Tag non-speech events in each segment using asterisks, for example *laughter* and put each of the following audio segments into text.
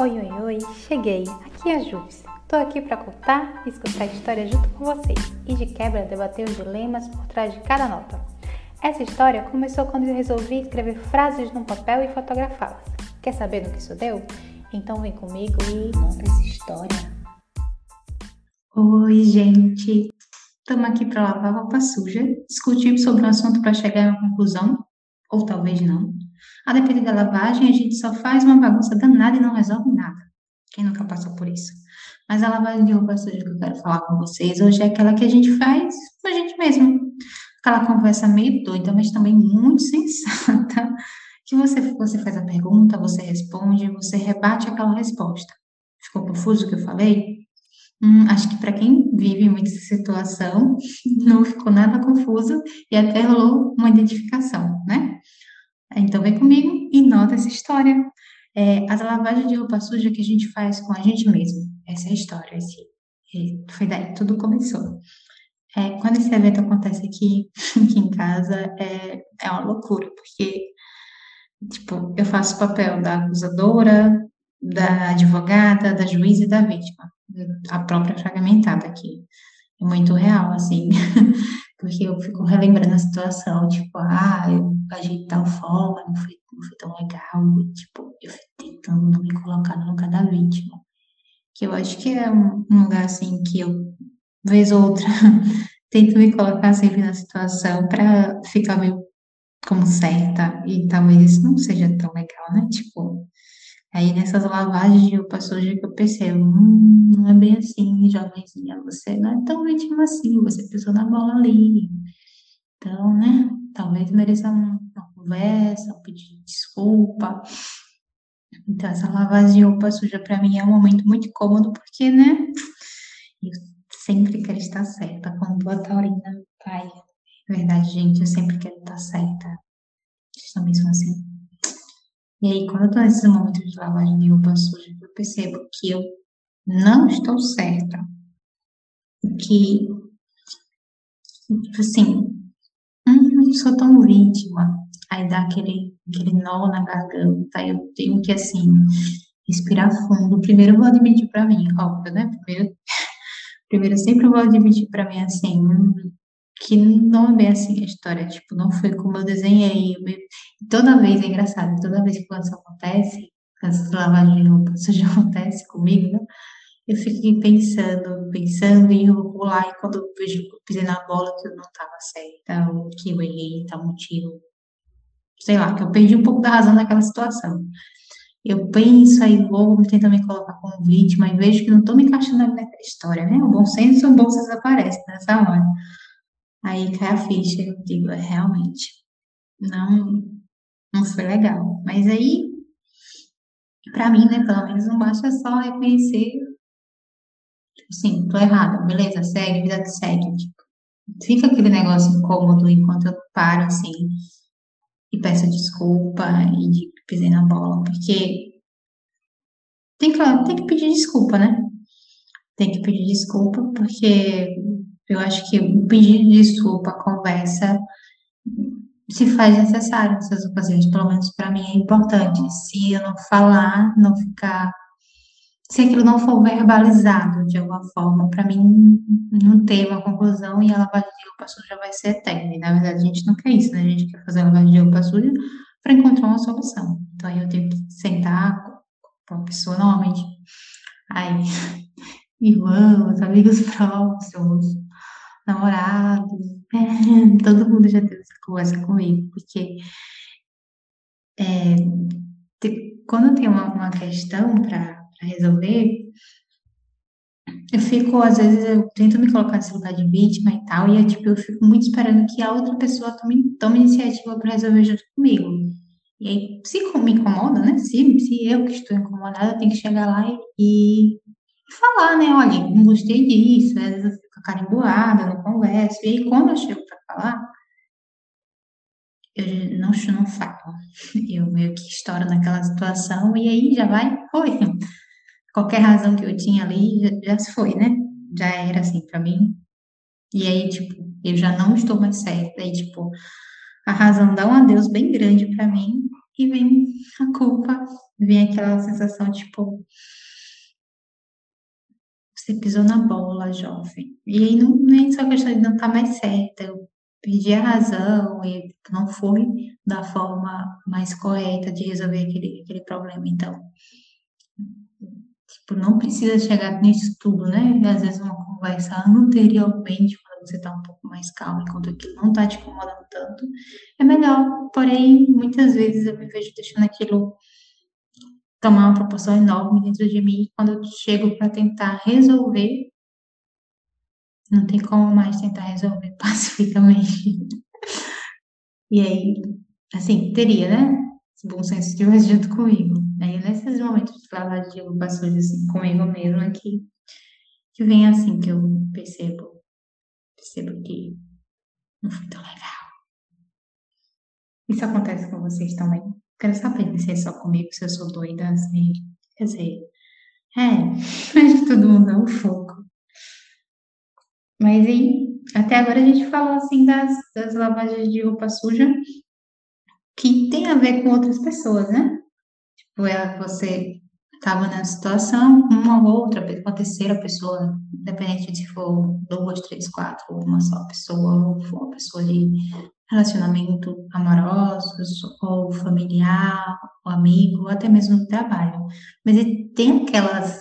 Oi, oi, oi, cheguei. Aqui é a Júlia. Tô aqui para contar e escutar a história junto com vocês e de quebra debater os dilemas por trás de cada nota. Essa história começou quando eu resolvi escrever frases num papel e fotografá-las. Quer saber no que isso deu? Então vem comigo e conta essa história. Oi, gente. Estamos aqui para lavar roupa suja, discutir sobre um assunto para chegar a uma conclusão, ou talvez não. A depender da lavagem, a gente só faz uma bagunça danada e não resolve nada. Quem nunca passou por isso? Mas a lavagem de roupa suja que eu quero falar com vocês hoje é aquela que a gente faz com a gente mesmo. Aquela conversa meio doida, mas também muito sensata, que você, você faz a pergunta, você responde, você rebate aquela resposta. Ficou confuso o que eu falei? Hum, acho que para quem vive muito essa situação, *laughs* não ficou nada confuso e até rolou uma identificação, né? Então vem comigo e nota essa história. É, as lavagens de roupa suja que a gente faz com a gente mesmo. Essa é a história. Esse, foi daí que tudo começou. É, quando esse evento acontece aqui, *laughs* aqui em casa, é, é uma loucura, porque tipo, eu faço o papel da acusadora, da advogada, da juíza e da vítima. A própria fragmentada aqui. É muito real, assim. *laughs* porque eu fico relembrando a situação, tipo, ah, eu agi de tal forma, não foi, não foi tão legal, e, tipo, eu fico tentando não me colocar no lugar da vítima, que eu acho que é um, um lugar, assim, que eu, vez ou outra, *laughs* tento me colocar sempre na situação para ficar meio como certa, e talvez isso não seja tão legal, né, tipo, Aí nessas lavagens de roupa suja que eu percebo, hum, não é bem assim, jovenzinha, você não é tão vítima assim, você pisou na bola ali. Então, né, talvez mereça uma conversa, um pedido de desculpa. Então, essa lavagem de roupa suja para mim é um momento muito cômodo, porque, né, eu sempre quero estar certa, como boa taurina, pai. É verdade, gente, eu sempre quero estar certa. Vocês também assim. E aí, quando eu tô nesses momentos de lavagem de roupa suja, eu percebo que eu não estou certa. Que, assim, não sou tão vítima. Aí dá aquele, aquele nó na garganta, eu tenho que, assim, respirar fundo. Primeiro eu vou admitir para mim, óbvio, né? Primeiro, *laughs* primeiro eu sempre vou admitir para mim, assim, que não é bem assim a história, tipo, não foi como eu desenhei. Toda vez, é engraçado, toda vez que isso acontece, essa lavagem de roupa, já *laughs* acontece comigo, né? Eu fico pensando, pensando e eu vou lá e quando eu vejo que eu pisei na bola que eu não estava certa, ou que eu errei, tal motivo, sei lá, que eu perdi um pouco da razão naquela situação. Eu penso, aí vou tentar me colocar como vítima e vejo que não estou me encaixando naquela história, né? O bom senso, o bom senso aparece nessa hora. Aí cai a ficha, eu digo, é, realmente, não, não foi legal. Mas aí, para mim, né, pelo menos não basta só reconhecer, assim, tô errada, beleza, segue, vida que segue. Fica aquele negócio incômodo enquanto eu paro, assim, e peço desculpa e digo pisei na bola, porque tem que, tem que pedir desculpa, né? Tem que pedir desculpa, porque eu acho que o pedido de desculpa, a conversa, se faz necessário nessas ocasiões, pelo menos para mim é importante. Se eu não falar, não ficar. Se aquilo não for verbalizado de alguma forma, para mim não ter uma conclusão e a lavagem de roupa suja vai ser eterna. E na verdade a gente não quer isso, né? A gente quer fazer a lavagem de roupa suja para encontrar uma solução. Então aí eu tenho que sentar com a pessoa normalmente. Aí, *laughs* irmãos, amigos próximos, namorado, é, *laughs* todo mundo já teve essa conversa comigo, porque é, te, quando tem uma, uma questão para resolver, eu fico, às vezes, eu tento me colocar nesse lugar de vítima e tal, e tipo, eu fico muito esperando que a outra pessoa tome, tome iniciativa para resolver junto comigo. E aí, se me incomoda, né? Se, se eu que estou incomodada, eu tenho que chegar lá e, e falar, né? Olha, não gostei disso, às vezes eu fico carimboada, não converso. E aí, quando eu chego para falar, eu não, não falo. *laughs* Eu meio que estouro naquela situação e aí já vai, foi. Qualquer razão que eu tinha ali já, já se foi, né? Já era assim para mim. E aí, tipo, eu já não estou mais certa. E, tipo, a razão dá um adeus bem grande para mim e vem a culpa, vem aquela sensação tipo, você pisou na bola, jovem. E aí não, nem só questão de não estar tá mais certa, eu perdi a razão e não foi da forma mais correta de resolver aquele, aquele problema. Então, tipo, não precisa chegar nisso tudo, né? Às vezes uma conversa anteriormente, quando você está um pouco mais calmo, enquanto aquilo não está te incomodando tanto, é melhor. Porém, muitas vezes eu me vejo deixando aquilo tomar uma proporção enorme dentro de mim. Quando eu chego para tentar resolver, não tem como mais tentar resolver *laughs* pacificamente. e aí, assim, teria, né? Esse bom senso hoje junto comigo. Aí, nesses momentos de falar de passou assim, comigo mesma, que, que vem assim, que eu percebo, percebo que não foi tão legal. Isso acontece com vocês também? Quero saber se é só comigo, se eu sou doida, assim. Quer dizer, é, *laughs* mas todo mundo é um foco. Mas aí, até agora a gente falou assim das, das lavagens de roupa suja que tem a ver com outras pessoas, né? Você estava na situação, uma ou outra, uma terceira pessoa, independente de se for duas, três, quatro, ou uma só pessoa, ou for uma pessoa de relacionamento amorosos, ou familiar, ou amigo, ou até mesmo no trabalho. Mas tem aquelas,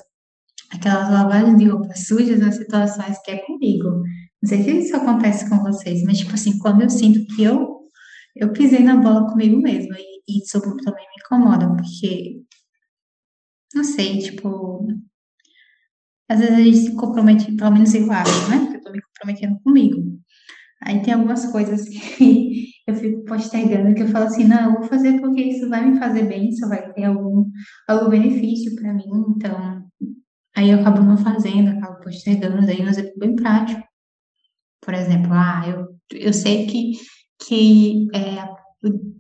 aquelas lavagens de roupa sujas nas situações que é comigo. Não sei se isso acontece com vocês, mas, tipo assim, quando eu sinto que eu, eu pisei na bola comigo mesma, e isso também me incomoda, porque, não sei, tipo, às vezes a gente se compromete, pelo menos eu acho, né? Porque eu tô me comprometendo comigo. Aí tem algumas coisas que *laughs* eu fico postergando, que eu falo assim, não, eu vou fazer porque isso vai me fazer bem, isso vai ter algum, algum benefício para mim, então, aí eu acabo não fazendo, acabo postergando, daí um exemplo bem prático. Por exemplo, ah, eu, eu sei que, que é,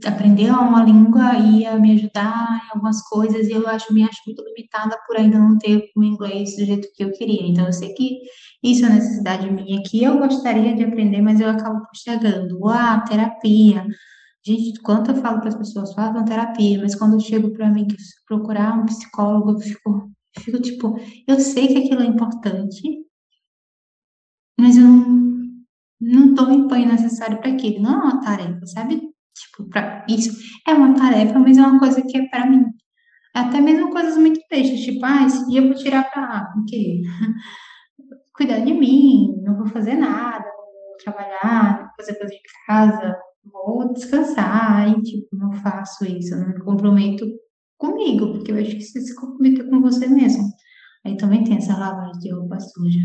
aprender uma língua ia me ajudar em algumas coisas e eu acho me acho muito limitada por ainda não ter o inglês do jeito que eu queria. Então eu sei que isso é necessidade minha que eu gostaria de aprender, mas eu acabo postergando. Ah, terapia. Gente, quanto eu falo para as pessoas, façam terapia, mas quando eu chego para mim procurar um psicólogo, eu fico, eu fico tipo, eu sei que aquilo é importante, mas eu não, não dou o empenho necessário para aquilo. Não é uma tarefa, sabe? Tipo, pra, isso é uma tarefa, mas é uma coisa que é para mim. Até mesmo coisas muito bestas, tipo, ah, esse dia eu vou tirar para o quê? *laughs* Cuidar de mim, não vou fazer nada, vou trabalhar, vou fazer coisa de casa, vou descansar, e tipo, não faço isso, eu não me comprometo comigo, porque eu acho que você se comprometer com você mesmo. Aí também tem essa lavagem de roupa suja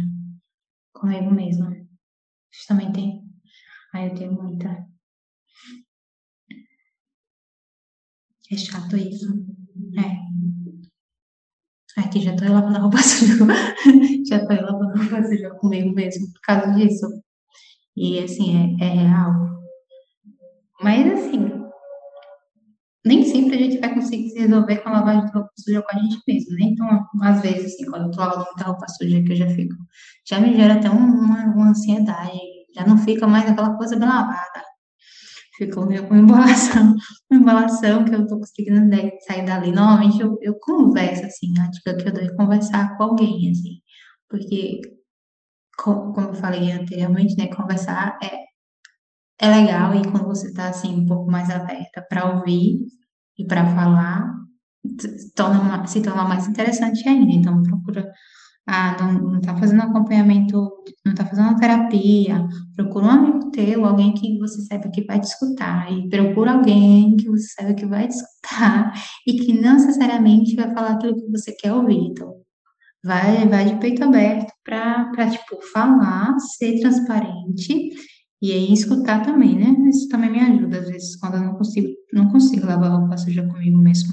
comigo mesma. Você também tem? Aí eu tenho muita. É chato isso. É. Aqui já tô lavando a roupa *laughs* suja. já tô lavando a roupa suja comigo mesmo por causa disso. E assim, é, é real. Mas assim, nem sempre a gente vai conseguir se resolver com a lavagem de roupa suja com a gente mesmo, né? Então, às vezes, assim, quando eu tô lavando muita roupa suja, que eu já fico, já me gera até uma, uma ansiedade, já não fica mais aquela coisa bem lavada ficou meio com embolação, uma *laughs* embolação que eu tô conseguindo sair dali. Normalmente eu, eu converso, assim, a dica que eu dou é conversar com alguém, assim, porque, como eu falei anteriormente, né, conversar é, é legal e quando você tá, assim, um pouco mais aberta para ouvir e para falar, torna, se torna mais interessante ainda. Então, procura ah, não está fazendo acompanhamento, não está fazendo terapia, procura um amigo teu, alguém que você saiba que vai te escutar, e procura alguém que você saiba que vai te escutar, *laughs* e que não necessariamente vai falar aquilo que você quer ouvir. Então, vai, vai de peito aberto para, tipo, falar, ser transparente, e aí escutar também, né? Isso também me ajuda, às vezes, quando eu não consigo, não consigo lavar roupa suja comigo mesmo.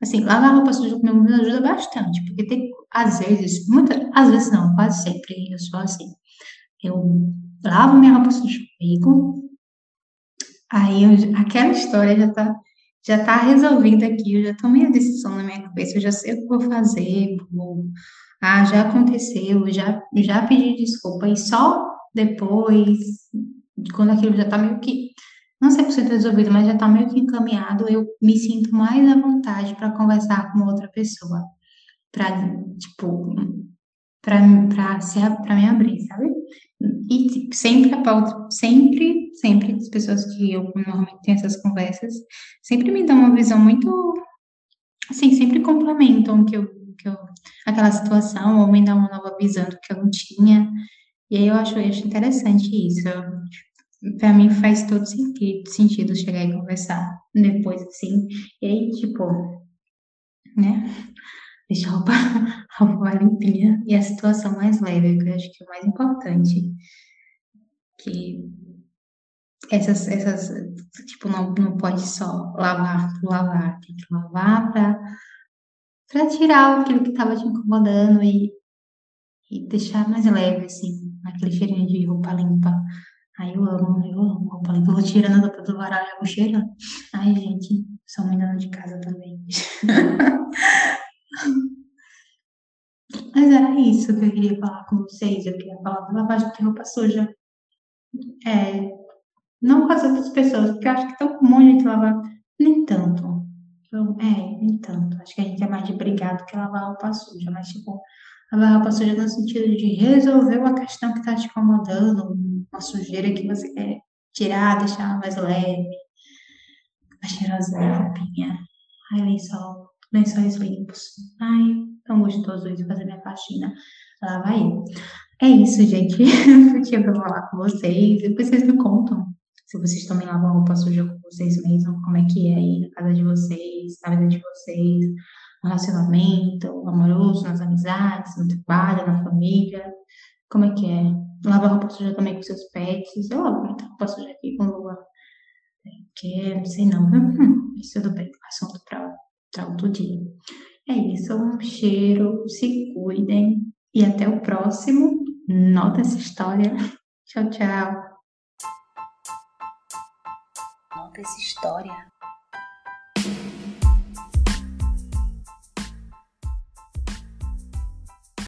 Assim, lavar roupa suja comigo me ajuda bastante, porque tem, às vezes, muitas, às vezes não, quase sempre eu sou assim. Eu lavo minha roupa suja comigo, aí eu, aquela história já tá, já tá resolvida aqui, eu já tomei a decisão na minha cabeça, eu já sei o que vou fazer, vou, ah, já aconteceu, já, já pedi desculpa, e só depois, quando aquilo já tá meio que, não 100% resolvido, mas já está meio que encaminhado, eu me sinto mais à vontade para conversar com outra pessoa. Para, tipo, para me abrir, sabe? E tipo, sempre a pauta, sempre, sempre as pessoas que eu normalmente tenho essas conversas, sempre me dão uma visão muito, assim, sempre complementam que eu, que eu, aquela situação, ou me dão uma nova visão do que eu não tinha. E aí eu acho, eu acho interessante isso. Para mim faz todo sentido, sentido chegar e conversar depois, assim. E aí, tipo, né? Deixar *laughs* a roupa, a roupa limpinha e a situação mais leve, que eu acho que é o mais importante. Que essas, essas tipo, não, não pode só lavar por lavar, tem que lavar para tirar aquilo que estava te incomodando e, e deixar mais leve, assim, aquele cheirinho de roupa limpa. Aí eu amo, eu amo roupa limpa. Eu vou tirando a roupa do varal e vou cheirando. Ai, gente, sou mãe dona de casa também. *laughs* *laughs* Mas era isso que eu queria falar com vocês. Eu queria falar da lavagem de roupa suja. É, não com as outras pessoas, porque eu acho que é tão comum a gente lavar. Nem tanto. Eu, é, nem tanto. Acho que a gente é mais de brigado que lavar roupa suja. Mas, tipo, lavar roupa suja no sentido de resolver uma questão que tá te incomodando, uma sujeira que você quer tirar, deixar mais leve. A cheirosinha, roupinha. Ai, lençol lençóis limpos. Ai, tão gostoso isso, fazer minha faxina. Lá vai. É isso, gente. *laughs* eu tinha pra falar com vocês. Depois vocês me contam se vocês também lavam roupa suja com vocês mesmos, como é que é aí na casa de vocês, na vida de vocês, no relacionamento amoroso, nas amizades, no trabalho, na família. Como é que é? Lava roupa suja também com seus pets. Eu lavo muita roupa suja aqui com Lua. Porque, não sei não, hum, mas tudo bem, assunto para para outro dia. É isso, um cheiro, se cuidem e até o próximo. Nota essa história. Tchau, tchau. Nota essa história.